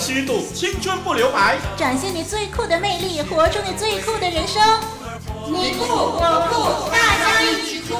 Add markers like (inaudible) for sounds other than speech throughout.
虚度，青春不留白。展现你最酷的魅力，活出你最酷的人生。你酷我酷，大家一起酷！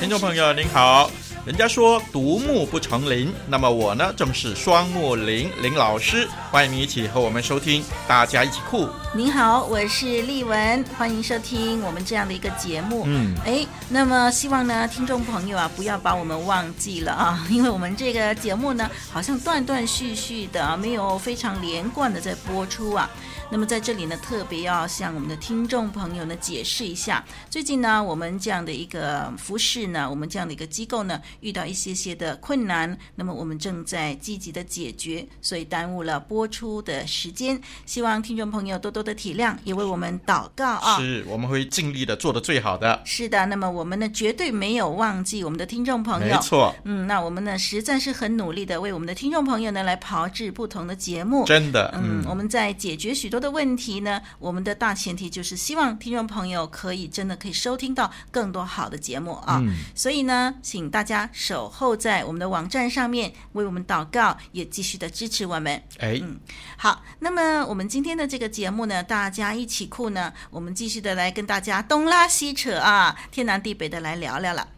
听众朋友您好。人家说独木不成林，那么我呢，正是双木林林老师，欢迎你一起和我们收听，大家一起酷。您好，我是丽文，欢迎收听我们这样的一个节目。嗯，哎，那么希望呢，听众朋友啊，不要把我们忘记了啊，(laughs) 因为我们这个节目呢，好像断断续续的，没有非常连贯的在播出啊。那么在这里呢，特别要向我们的听众朋友呢解释一下，最近呢，我们这样的一个服饰呢，我们这样的一个机构呢，遇到一些些的困难，那么我们正在积极的解决，所以耽误了播出的时间。希望听众朋友多多的体谅，也为我们祷告啊！是，我们会尽力的做的最好的。是的，那么我们呢，绝对没有忘记我们的听众朋友。没错。嗯，那我们呢，实在是很努力的为我们的听众朋友呢来炮制不同的节目。真的。嗯，我们在解决许多的问题呢，我们的大前提就是希望听众朋友可以真的可以收听到更多好的节目啊。嗯。所以呢，请大家守候在我们的网站上面，为我们祷告，也继续的支持我们。哎，嗯，好，那么我们今天的这个节目呢，大家一起酷呢，我们继续的来跟大家东拉西扯啊，天南地北的来聊聊了。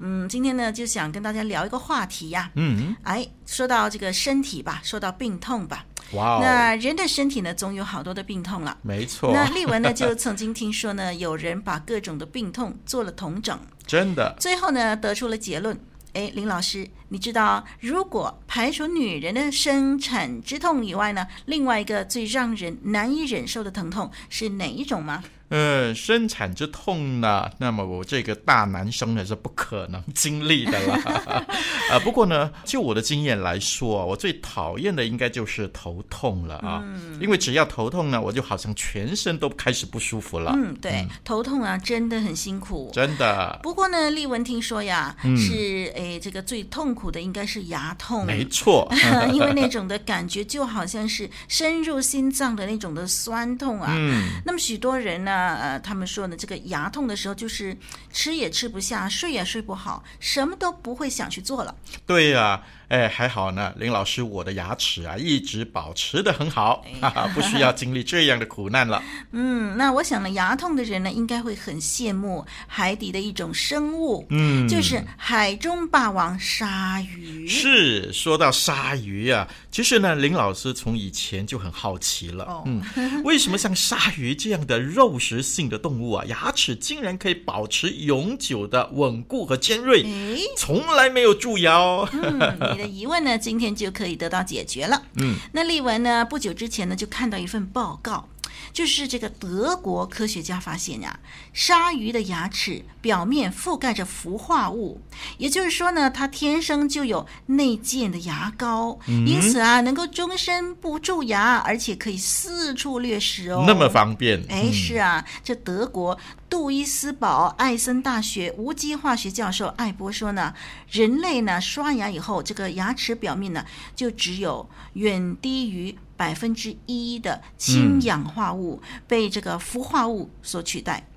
嗯，今天呢就想跟大家聊一个话题呀。嗯，哎，说到这个身体吧，说到病痛吧。哇哦！那人的身体呢，总有好多的病痛了。没错。那丽文呢，就曾经听说呢，有人把各种的病痛做了同整，真的。最后呢，得出了结论。哎，林老师，你知道，如果排除女人的生产之痛以外呢，另外一个最让人难以忍受的疼痛是哪一种吗？呃，生产之痛呢，那么我这个大男生呢是不可能经历的了。(laughs) 啊、呃，不过呢，就我的经验来说，我最讨厌的应该就是头痛了啊。嗯。因为只要头痛呢，我就好像全身都开始不舒服了。嗯，对，嗯、头痛啊，真的很辛苦。真的。不过呢，丽文听说呀，嗯、是诶，这个最痛苦的应该是牙痛。没错。(laughs) 因为那种的感觉就好像是深入心脏的那种的酸痛啊。嗯。那么许多人呢。呃，他们说呢，这个牙痛的时候，就是吃也吃不下，睡也睡不好，什么都不会想去做了。对呀、啊。哎，还好呢，林老师，我的牙齿啊一直保持得很好，哈哈，不需要经历这样的苦难了。(laughs) 嗯，那我想呢，牙痛的人呢，应该会很羡慕海底的一种生物，嗯，就是海中霸王鲨鱼。是，说到鲨鱼啊，其实呢，林老师从以前就很好奇了，哦、嗯，为什么像鲨鱼这样的肉食性的动物啊，牙齿竟然可以保持永久的稳固和尖锐，哎，从来没有蛀牙哦。嗯 (laughs) 你的疑问呢，今天就可以得到解决了。嗯，那丽文呢，不久之前呢，就看到一份报告。就是这个德国科学家发现呀，鲨鱼的牙齿表面覆盖着氟化物，也就是说呢，它天生就有内建的牙膏，嗯、因此啊，能够终身不蛀牙，而且可以四处掠食哦，那么方便。哎，是啊，这德国杜伊斯堡艾森大学无机化学教授艾波说呢，人类呢刷牙以后，这个牙齿表面呢就只有远低于。百分之一的氢氧化物被这个氟化物所取代，嗯、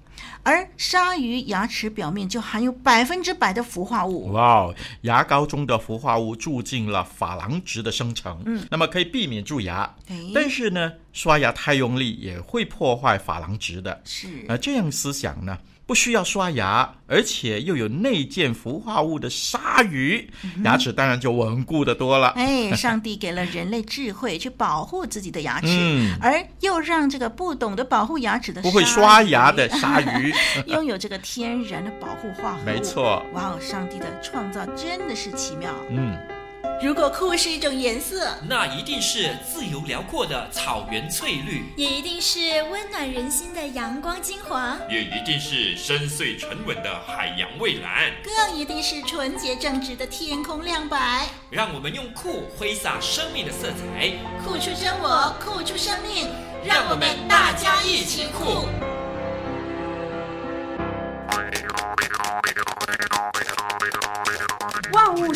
而鲨鱼牙齿表面就含有百分之百的氟化物。哇，牙膏中的氟化物助进了珐琅质的生成，嗯，那么可以避免蛀牙。哎、但是呢，刷牙太用力也会破坏珐琅质的。是，呃这样思想呢？不需要刷牙，而且又有内建氟化物的鲨鱼，嗯、牙齿当然就稳固的多了。哎，(laughs) 上帝给了人类智慧去保护自己的牙齿，嗯、而又让这个不懂得保护牙齿的、不会刷牙的鲨鱼 (laughs) 拥有这个天然的保护化合物。没错，哇哦，上帝的创造真的是奇妙。嗯。如果酷是一种颜色，那一定是自由辽阔的草原翠绿，也一定是温暖人心的阳光金黄，也一定是深邃沉稳的海洋蔚蓝，更一定是纯洁正直的天空亮白。让我们用酷挥洒生命的色彩，酷出真我，酷出生命，让我们大家一起酷。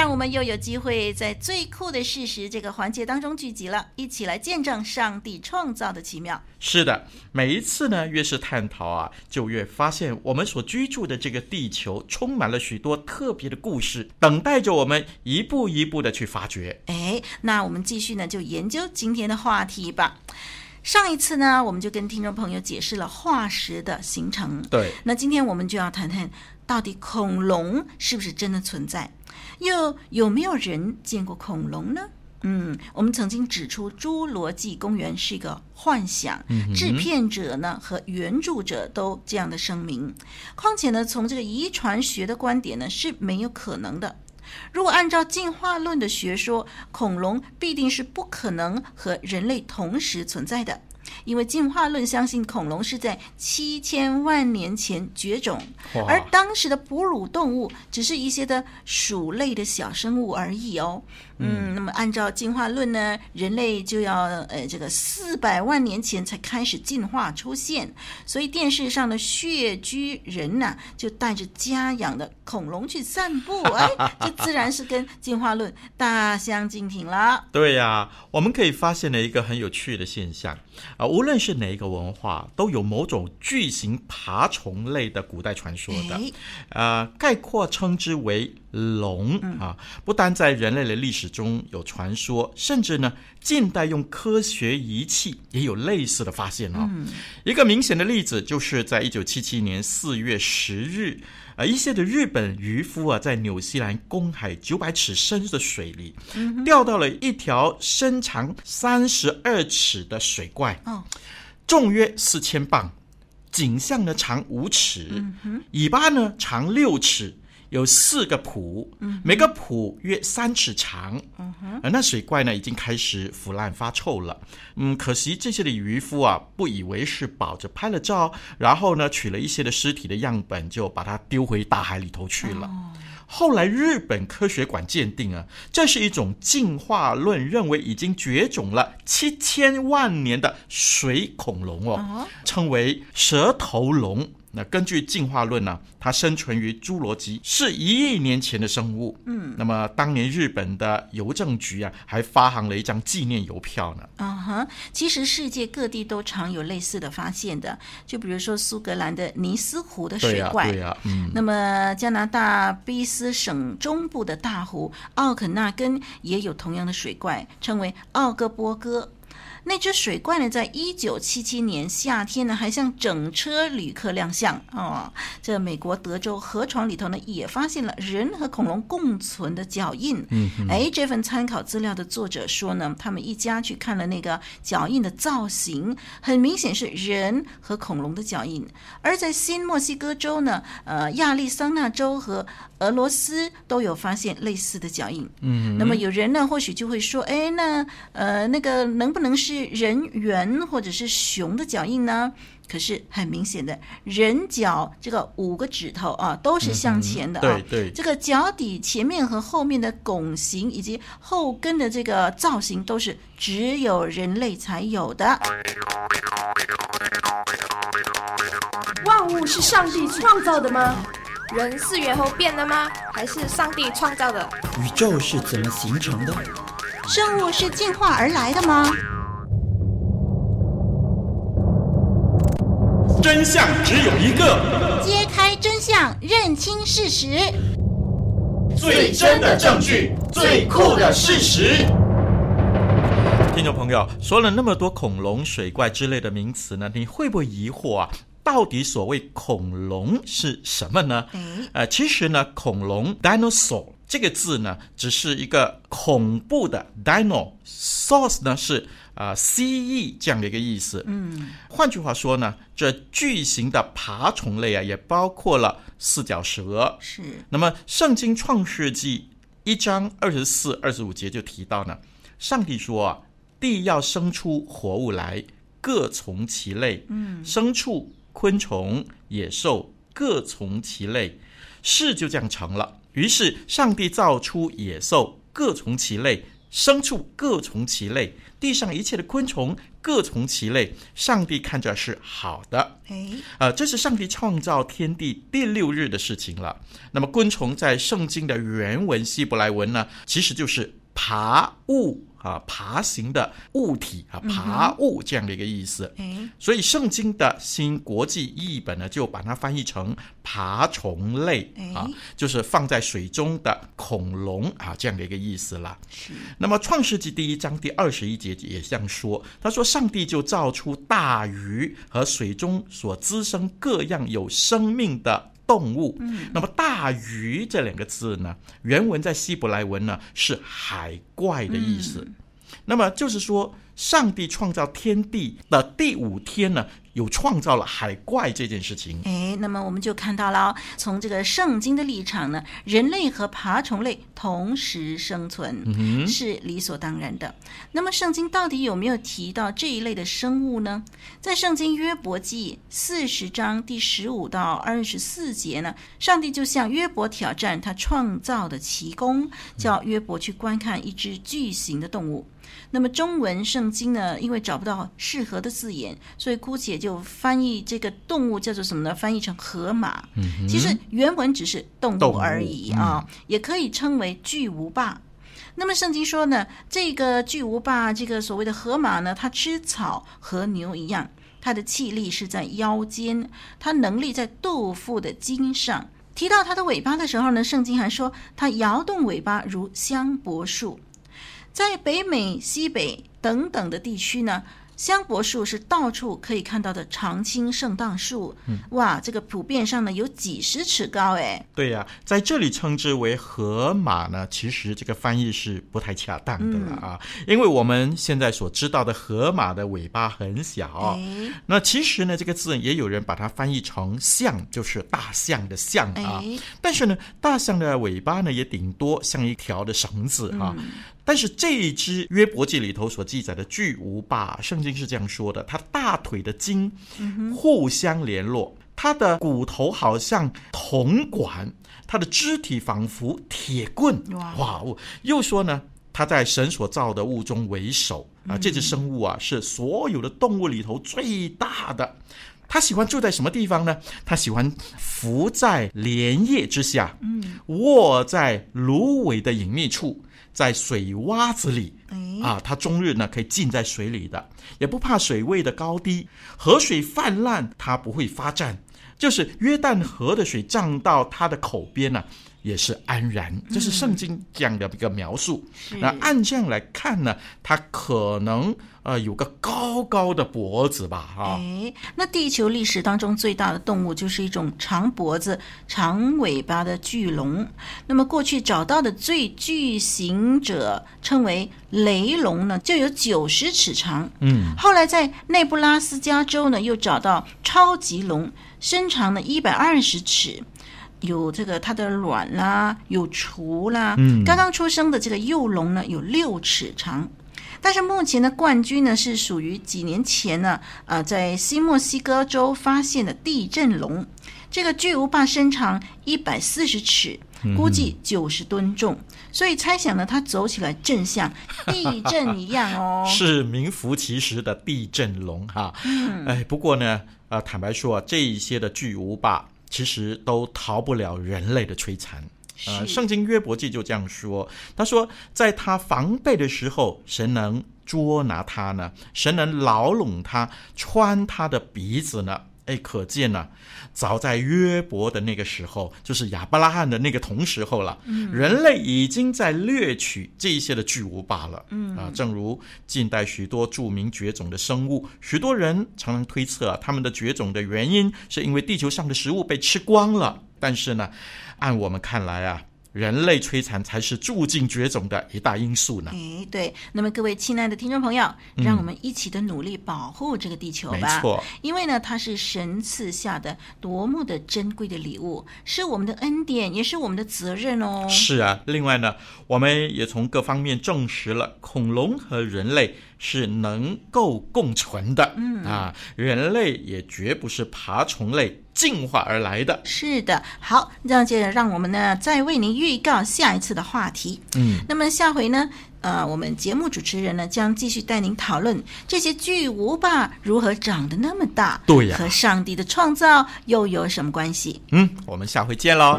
让我们又有机会在最酷的事实这个环节当中聚集了，一起来见证上帝创造的奇妙。是的，每一次呢，越是探讨啊，就越发现我们所居住的这个地球充满了许多特别的故事，等待着我们一步一步的去发掘。哎，那我们继续呢，就研究今天的话题吧。上一次呢，我们就跟听众朋友解释了化石的形成。对，那今天我们就要谈谈，到底恐龙是不是真的存在？又有没有人见过恐龙呢？嗯，我们曾经指出《侏罗纪公园》是一个幻想，制片者呢和原著者都这样的声明。况且呢，从这个遗传学的观点呢是没有可能的。如果按照进化论的学说，恐龙必定是不可能和人类同时存在的。因为进化论相信恐龙是在七千万年前绝种，而当时的哺乳动物只是一些的鼠类的小生物而已哦。嗯，那么按照进化论呢，人类就要呃这个四百万年前才开始进化出现，所以电视上的穴居人呐、啊，就带着家养的恐龙去散步，(laughs) 哎，这自然是跟进化论大相径庭了。对呀、啊，我们可以发现了一个很有趣的现象啊，无论是哪一个文化，都有某种巨型爬虫类的古代传说的，哎、呃，概括称之为。龙啊，不单在人类的历史中有传说，甚至呢，近代用科学仪器也有类似的发现哦。一个明显的例子就是在一九七七年四月十日，呃，一些的日本渔夫啊，在纽西兰公海九百尺深的水里，钓到了一条身长三十二尺的水怪，重约四千磅，颈项呢长五尺，尾巴呢长六尺。有四个蹼，每个蹼约三尺长。嗯哼，而那水怪呢，已经开始腐烂发臭了。嗯，可惜这些的渔夫啊，不以为是，保着拍了照，然后呢，取了一些的尸体的样本，就把它丢回大海里头去了。哦、后来日本科学馆鉴定啊，这是一种进化论认为已经绝种了七千万年的水恐龙哦，哦称为蛇头龙。那根据进化论呢，它生存于侏罗纪，是一亿年前的生物。嗯，那么当年日本的邮政局啊，还发行了一张纪念邮票呢。啊哈，其实世界各地都常有类似的发现的，就比如说苏格兰的尼斯湖的水怪，对呀、啊，对啊、嗯。那么加拿大卑斯省中部的大湖奥肯纳根也有同样的水怪，称为奥哥波哥。那只水怪呢，在一九七七年夏天呢，还向整车旅客亮相哦。这美国德州河床里头呢，也发现了人和恐龙共存的脚印。嗯，哎，这份参考资料的作者说呢，他们一家去看了那个脚印的造型，很明显是人和恐龙的脚印。而在新墨西哥州呢，呃，亚利桑那州和俄罗斯都有发现类似的脚印。嗯，那么有人呢，或许就会说，哎，那呃，那个能不能是？是人猿或者是熊的脚印呢？可是很明显的，人脚这个五个指头啊，都是向前的啊。嗯、对对，这个脚底前面和后面的拱形以及后跟的这个造型，都是只有人类才有的。万物是上帝创造的吗？人是猿猴变的吗？还是上帝创造的？宇宙是怎么形成的？生物是进化而来的吗？真相只有一个，揭开真相，认清事实，最真的证据，最酷的事实。听众朋友，说了那么多恐龙、水怪之类的名词呢，你会不会疑惑啊？到底所谓恐龙是什么呢？呃，其实呢，恐龙 （dinosaur） 这个字呢，只是一个恐怖的 dino，source 呢是。啊蜥蜴这样的一个意思。嗯，换句话说呢，这巨型的爬虫类啊，也包括了四脚蛇。是。那么，《圣经创世纪》一章二十四、二十五节就提到呢，上帝说啊，地要生出活物来，各从其类。嗯，牲畜、昆虫、野兽各从其类，事就这样成了。于是上帝造出野兽，各从其类。牲畜各从其类，地上一切的昆虫各从其类，上帝看着是好的。哎，呃，这是上帝创造天地第六日的事情了。那么昆虫在圣经的原文希伯来文呢，其实就是爬物。啊，爬行的物体啊，爬物这样的一个意思。嗯、所以圣经的新国际译本呢，就把它翻译成爬虫类啊，就是放在水中的恐龙啊，这样的一个意思了。那么创世纪第一章第二十一节也这样说，他说：“上帝就造出大鱼和水中所滋生各样有生命的。”动物，嗯，那么大鱼这两个字呢，原文在希伯来文呢是海怪的意思，嗯、那么就是说，上帝创造天地的第五天呢。有创造了海怪这件事情，哎，那么我们就看到了，从这个圣经的立场呢，人类和爬虫类同时生存，嗯，是理所当然的。那么圣经到底有没有提到这一类的生物呢？在圣经约伯记四十章第十五到二十四节呢，上帝就向约伯挑战他创造的奇功，叫约伯去观看一只巨型的动物。那么中文圣经呢，因为找不到适合的字眼，所以姑且就翻译这个动物叫做什么呢？翻译成河马。嗯，其实原文只是动物而已啊，嗯，也可以称为巨无霸。那么圣经说呢，这个巨无霸，这个所谓的河马呢，它吃草和牛一样，它的气力是在腰间，它能力在肚腹的筋上。提到它的尾巴的时候呢，圣经还说它摇动尾巴如香柏树。在北美、西北等等的地区呢，香柏树是到处可以看到的常青圣诞树。嗯，哇，这个普遍上呢有几十尺高哎。对呀、啊，在这里称之为河马呢，其实这个翻译是不太恰当的了啊，嗯、因为我们现在所知道的河马的尾巴很小。哎，那其实呢，这个字也有人把它翻译成象，就是大象的象啊。哎、但是呢，大象的尾巴呢也顶多像一条的绳子啊。嗯但是这一只约伯记里头所记载的巨无霸，圣经是这样说的：它大腿的筋互相联络，它的骨头好像铜管，它的肢体仿佛铁棍。哇哦！又说呢，它在神所造的物中为首啊。这只生物啊，是所有的动物里头最大的。它喜欢住在什么地方呢？他喜欢伏在莲叶之下，嗯卧在芦苇的隐秘处。在水洼子里，啊，它终日呢可以浸在水里的，也不怕水位的高低，河水泛滥它不会发战，就是约旦河的水涨到它的口边呢，也是安然。这是圣经这样的一个描述。嗯、那按这样来看呢，它可能。呃，有个高高的脖子吧，哈、啊。哎，那地球历史当中最大的动物就是一种长脖子、长尾巴的巨龙。那么过去找到的最巨型者称为雷龙呢，就有九十尺长。嗯。后来在内布拉斯加州呢，又找到超级龙，身长呢一百二十尺，有这个它的卵啦，有雏啦。嗯。刚刚出生的这个幼龙呢，有六尺长。但是目前的冠军呢，是属于几年前呢，呃，在新墨西哥州发现的地震龙。这个巨无霸身长一百四十尺，估计九十吨重，嗯、所以猜想呢，它走起来正像地震一样哦。(laughs) 是名副其实的地震龙哈。嗯、哎，不过呢，呃，坦白说啊，这一些的巨无霸其实都逃不了人类的摧残。呃，圣经约伯记就这样说，他说，在他防备的时候，神能捉拿他呢，神能牢笼他，穿他的鼻子呢。哎，可见呢，早在约伯的那个时候，就是亚伯拉罕的那个同时候了，嗯、人类已经在掠取这一些的巨无霸了。嗯啊，正如近代许多著名绝种的生物，许多人常常推测啊，他们的绝种的原因是因为地球上的食物被吃光了，但是呢。按我们看来啊，人类摧残才是注定绝种的一大因素呢。哎，对。那么各位亲爱的听众朋友，让我们一起的努力保护这个地球吧。没错，因为呢，它是神赐下的多么的珍贵的礼物，是我们的恩典，也是我们的责任哦。是啊。另外呢，我们也从各方面证实了恐龙和人类是能够共存的。嗯啊，人类也绝不是爬虫类进化而来的。是的，好，那接着让我们呢再为您预告下一次的话题。嗯，那么下回呢，呃，我们节目主持人呢将继续带您讨论这些巨无霸如何长得那么大，对呀和上帝的创造又有什么关系？嗯，我们下回见喽。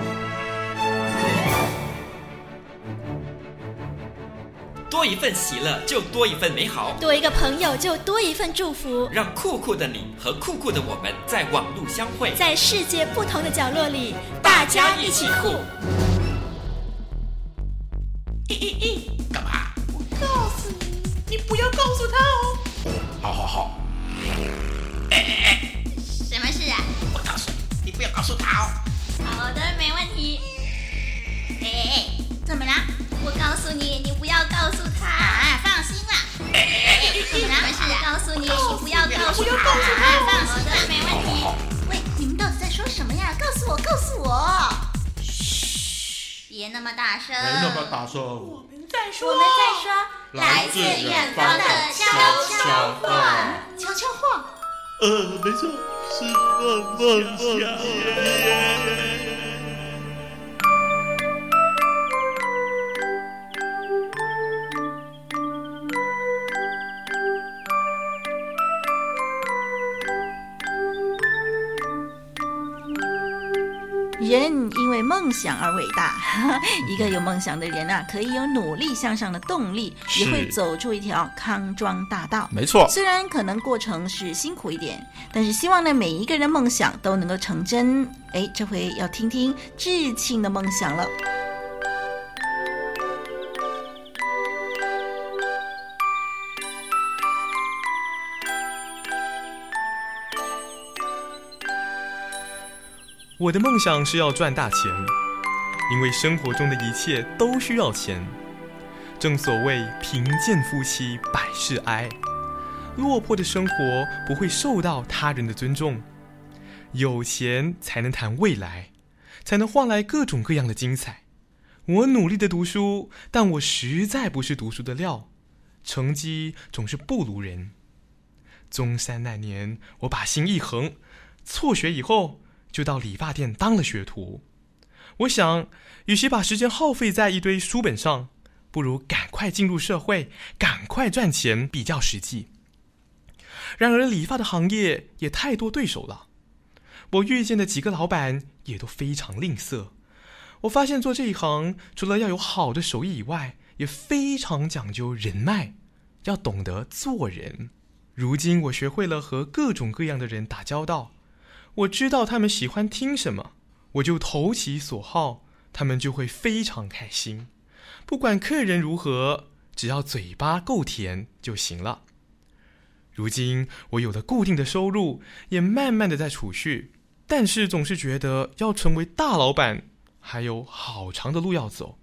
多一份喜乐，就多一份美好。多一个朋友，就多一份祝福。让酷酷的你和酷酷的我们在网路相会，在世界不同的角落里，大家一起酷。咦咦咦，干嘛？我告诉你，你不要告诉他哦。好好好。哎哎哎，什么事啊？我告诉你，你不要告诉他哦。好的，没问题。哎哎哎，怎么了？我告诉你，你不要告诉他。啊，放心啦。什么事告诉你，你不要告诉他。啊，放心啦，没问题。喂，你们到底在说什么呀？告诉我，告诉我。嘘，别那么大声。没那么大声。我们在说，我们在说，来自远方的悄悄话。悄悄话。呃，没错，是梦梦想。为梦想而伟大，一个有梦想的人啊，可以有努力向上的动力，也会走出一条康庄大道。没错，虽然可能过程是辛苦一点，但是希望呢，每一个人梦想都能够成真。哎，这回要听听志庆的梦想了。我的梦想是要赚大钱，因为生活中的一切都需要钱。正所谓贫贱夫妻百事哀，落魄的生活不会受到他人的尊重。有钱才能谈未来，才能换来各种各样的精彩。我努力的读书，但我实在不是读书的料，成绩总是不如人。中三那年，我把心一横，辍学以后。就到理发店当了学徒。我想，与其把时间耗费在一堆书本上，不如赶快进入社会，赶快赚钱比较实际。然而，理发的行业也太多对手了。我遇见的几个老板也都非常吝啬。我发现做这一行，除了要有好的手艺以外，也非常讲究人脉，要懂得做人。如今，我学会了和各种各样的人打交道。我知道他们喜欢听什么，我就投其所好，他们就会非常开心。不管客人如何，只要嘴巴够甜就行了。如今我有了固定的收入，也慢慢的在储蓄，但是总是觉得要成为大老板，还有好长的路要走。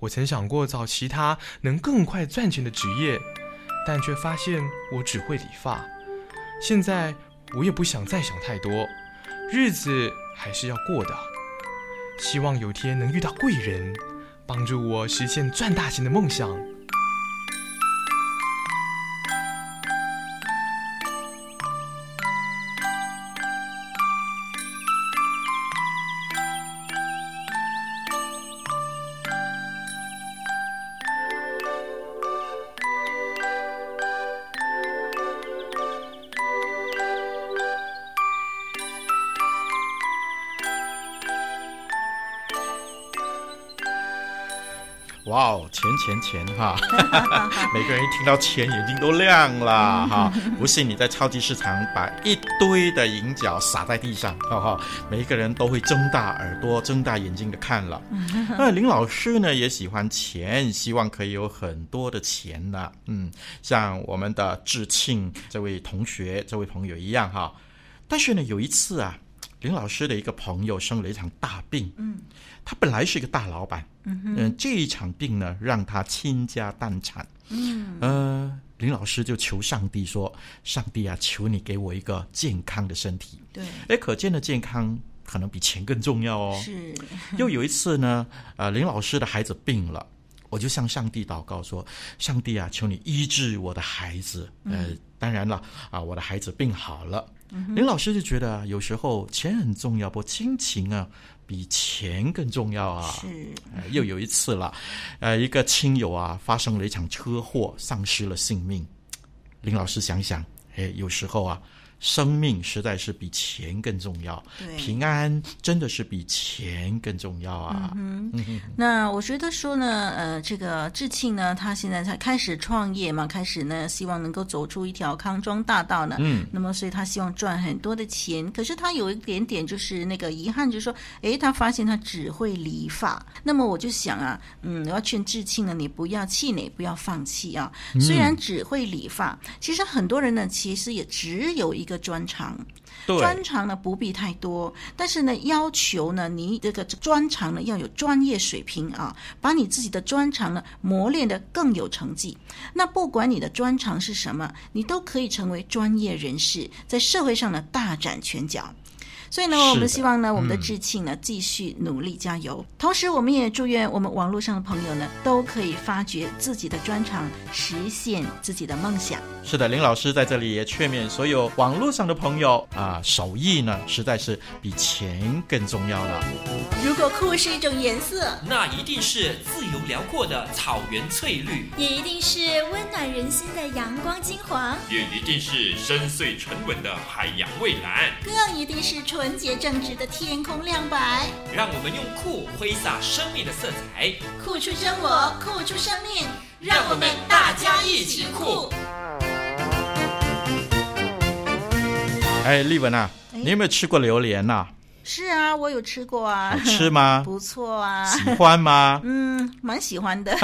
我曾想过找其他能更快赚钱的职业，但却发现我只会理发。现在。我也不想再想太多，日子还是要过的。希望有天能遇到贵人，帮助我实现赚大钱的梦想。哇哦，钱钱钱哈！(laughs) 每个人一听到钱，眼睛都亮了哈！不信你在超级市场把一堆的银角撒在地上，哈哈，每一个人都会睁大耳朵、睁大眼睛的看了。那林老师呢也喜欢钱，希望可以有很多的钱呢。嗯，像我们的志庆这位同学、这位朋友一样哈。但是呢，有一次啊，林老师的一个朋友生了一场大病。嗯。他本来是一个大老板，嗯、呃，这一场病呢，让他倾家荡产。嗯，呃，林老师就求上帝说：“上帝啊，求你给我一个健康的身体。”对，哎，可见的健康可能比钱更重要哦。是。又有一次呢，呃，林老师的孩子病了，我就向上帝祷告说：“上帝啊，求你医治我的孩子。”呃，当然了啊，我的孩子病好了。嗯、林老师就觉得啊，有时候钱很重要，不，亲情啊比钱更重要啊。是、呃，又有一次了，呃，一个亲友啊发生了一场车祸，丧失了性命。林老师想想，哎，有时候啊。生命实在是比钱更重要，平安真的是比钱更重要啊！嗯哼，那我觉得说呢，呃，这个志庆呢，他现在才开始创业嘛，开始呢，希望能够走出一条康庄大道呢。嗯，那么所以他希望赚很多的钱，可是他有一点点就是那个遗憾，就是说，诶，他发现他只会理发。那么我就想啊，嗯，我要劝志庆呢，你不要气馁，不要放弃啊。虽然只会理发，其实很多人呢，其实也只有一个。的专长，专长呢不必太多，但是呢要求呢你这个专长呢要有专业水平啊，把你自己的专长呢磨练的更有成绩。那不管你的专长是什么，你都可以成为专业人士，在社会上呢大展拳脚。所以呢，我们希望呢，我们的志庆呢继续努力加油。同时，我们也祝愿我们网络上的朋友呢都可以发掘自己的专长，实现自己的梦想。是的，林老师在这里也劝勉所有网络上的朋友啊，手艺呢实在是比钱更重要了。如果酷是一种颜色，那一定是自由辽阔的草原翠绿，也一定是温暖人心的阳光金黄，也一定是深邃沉稳的海洋蔚蓝，更一定是纯洁正直的天空亮白，让我们用酷挥洒生命的色彩，酷出真我，酷出生命，让我们大家一起酷。哎，丽文啊，你有没有吃过榴莲呐？是啊，我有吃过啊。好吃吗？(laughs) 不错啊。喜欢吗？(laughs) 嗯，蛮喜欢的。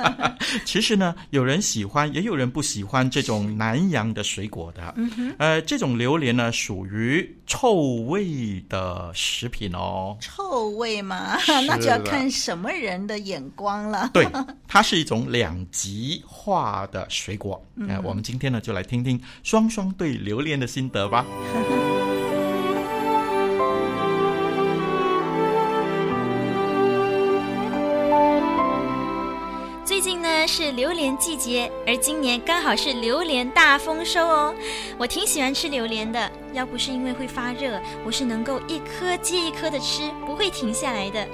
(laughs) 其实呢，有人喜欢，也有人不喜欢这种南洋的水果的。嗯哼。呃，这种榴莲呢，属于臭味的食品哦。臭味嘛，那就要看什么人的眼光了。对，它是一种两极化的水果。嗯、呃，我们今天呢，就来听听双双对榴莲的心得吧。榴莲季节，而今年刚好是榴莲大丰收哦。我挺喜欢吃榴莲的，要不是因为会发热，我是能够一颗接一颗的吃，不会停下来的。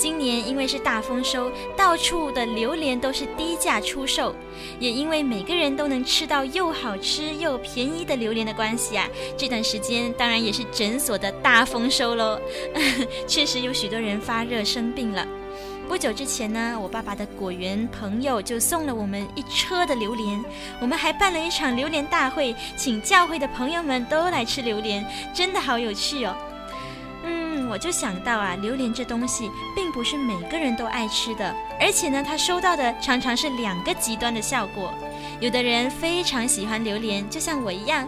今年因为是大丰收，到处的榴莲都是低价出售，也因为每个人都能吃到又好吃又便宜的榴莲的关系啊，这段时间当然也是诊所的大丰收喽。(laughs) 确实有许多人发热生病了。不久之前呢，我爸爸的果园朋友就送了我们一车的榴莲，我们还办了一场榴莲大会，请教会的朋友们都来吃榴莲，真的好有趣哦。我就想到啊，榴莲这东西并不是每个人都爱吃的，而且呢，他收到的常常是两个极端的效果。有的人非常喜欢榴莲，就像我一样，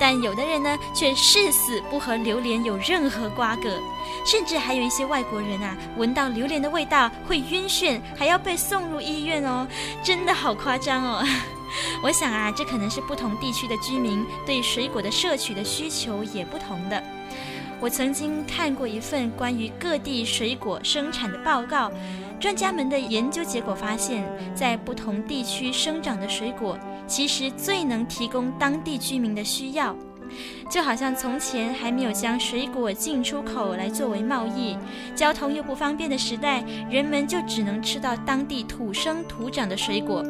但有的人呢，却誓死不和榴莲有任何瓜葛，甚至还有一些外国人啊，闻到榴莲的味道会晕眩，还要被送入医院哦，真的好夸张哦。(laughs) 我想啊，这可能是不同地区的居民对水果的摄取的需求也不同的。我曾经看过一份关于各地水果生产的报告。专家们的研究结果发现，在不同地区生长的水果，其实最能提供当地居民的需要。就好像从前还没有将水果进出口来作为贸易，交通又不方便的时代，人们就只能吃到当地土生土长的水果。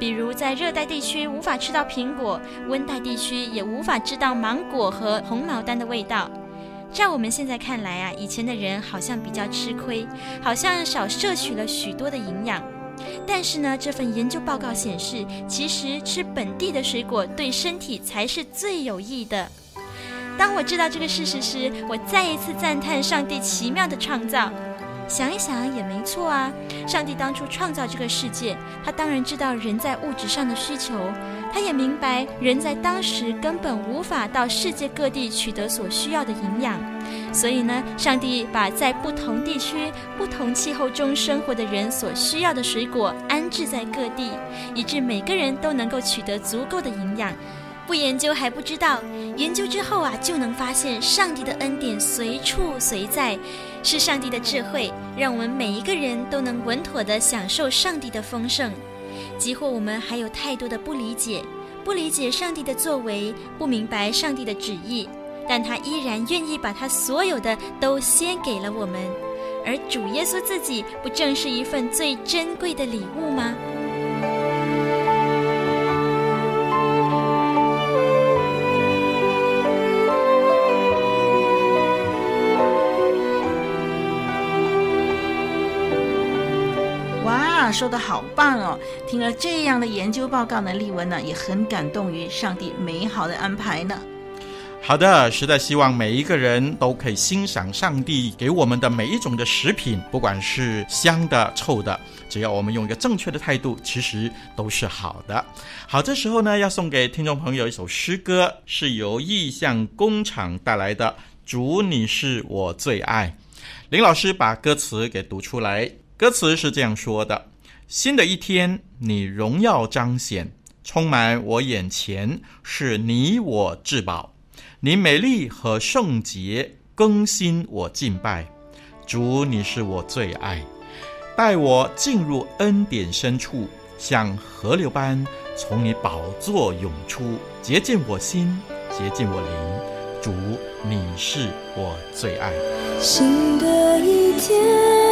比如在热带地区无法吃到苹果，温带地区也无法知道芒果和红毛丹的味道。在我们现在看来啊，以前的人好像比较吃亏，好像少摄取了许多的营养。但是呢，这份研究报告显示，其实吃本地的水果对身体才是最有益的。当我知道这个事实时，我再一次赞叹上帝奇妙的创造。想一想也没错啊，上帝当初创造这个世界，他当然知道人在物质上的需求。他也明白，人在当时根本无法到世界各地取得所需要的营养，所以呢，上帝把在不同地区、不同气候中生活的人所需要的水果安置在各地，以致每个人都能够取得足够的营养。不研究还不知道，研究之后啊，就能发现上帝的恩典随处随在。是上帝的智慧，让我们每一个人都能稳妥地享受上帝的丰盛。即或我们还有太多的不理解，不理解上帝的作为，不明白上帝的旨意，但他依然愿意把他所有的都先给了我们。而主耶稣自己，不正是一份最珍贵的礼物吗？说的好棒哦！听了这样的研究报告呢，丽文呢也很感动于上帝美好的安排呢。好的，实在希望每一个人都可以欣赏上帝给我们的每一种的食品，不管是香的、臭的，只要我们用一个正确的态度，其实都是好的。好，这时候呢，要送给听众朋友一首诗歌，是由意象工厂带来的《主，你是我最爱》。林老师把歌词给读出来，歌词是这样说的。新的一天，你荣耀彰显，充满我眼前，是你我至宝。你美丽和圣洁，更新我敬拜。主，你是我最爱，带我进入恩典深处，像河流般从你宝座涌出，洁净我心，洁净我灵。主，你是我最爱。新的一天。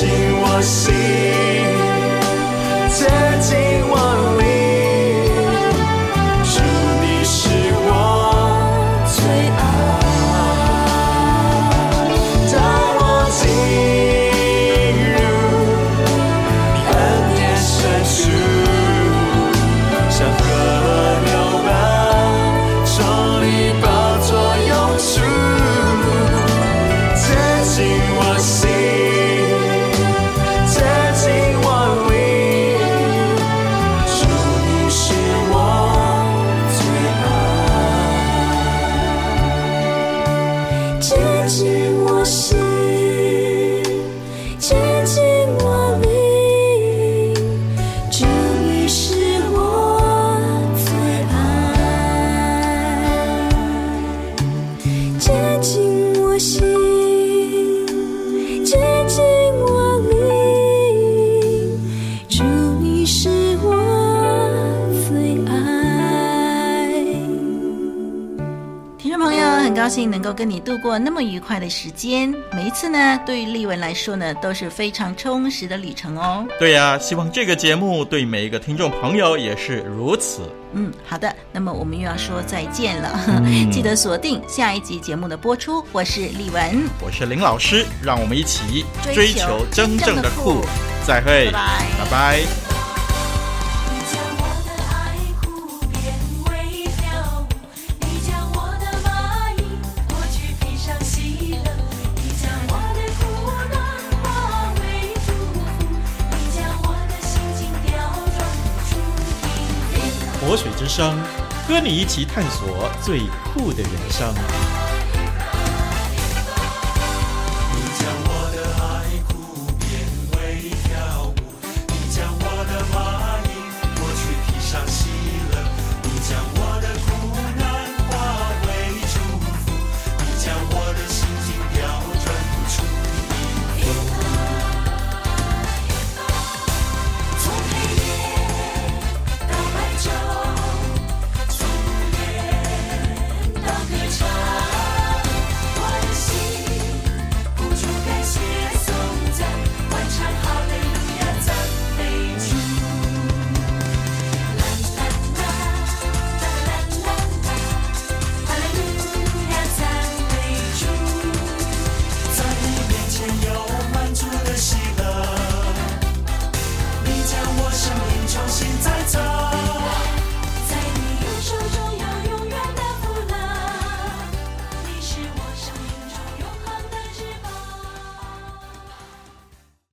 进我心。兴能够跟你度过那么愉快的时间。每一次呢，对于丽文来说呢，都是非常充实的旅程哦。对呀、啊，希望这个节目对每一个听众朋友也是如此。嗯，好的，那么我们又要说再见了，嗯、(laughs) 记得锁定下一集节目的播出。我是丽文，我是林老师，让我们一起追求真正的酷。再会，拜拜。拜拜。生，和你一起探索最酷的人生。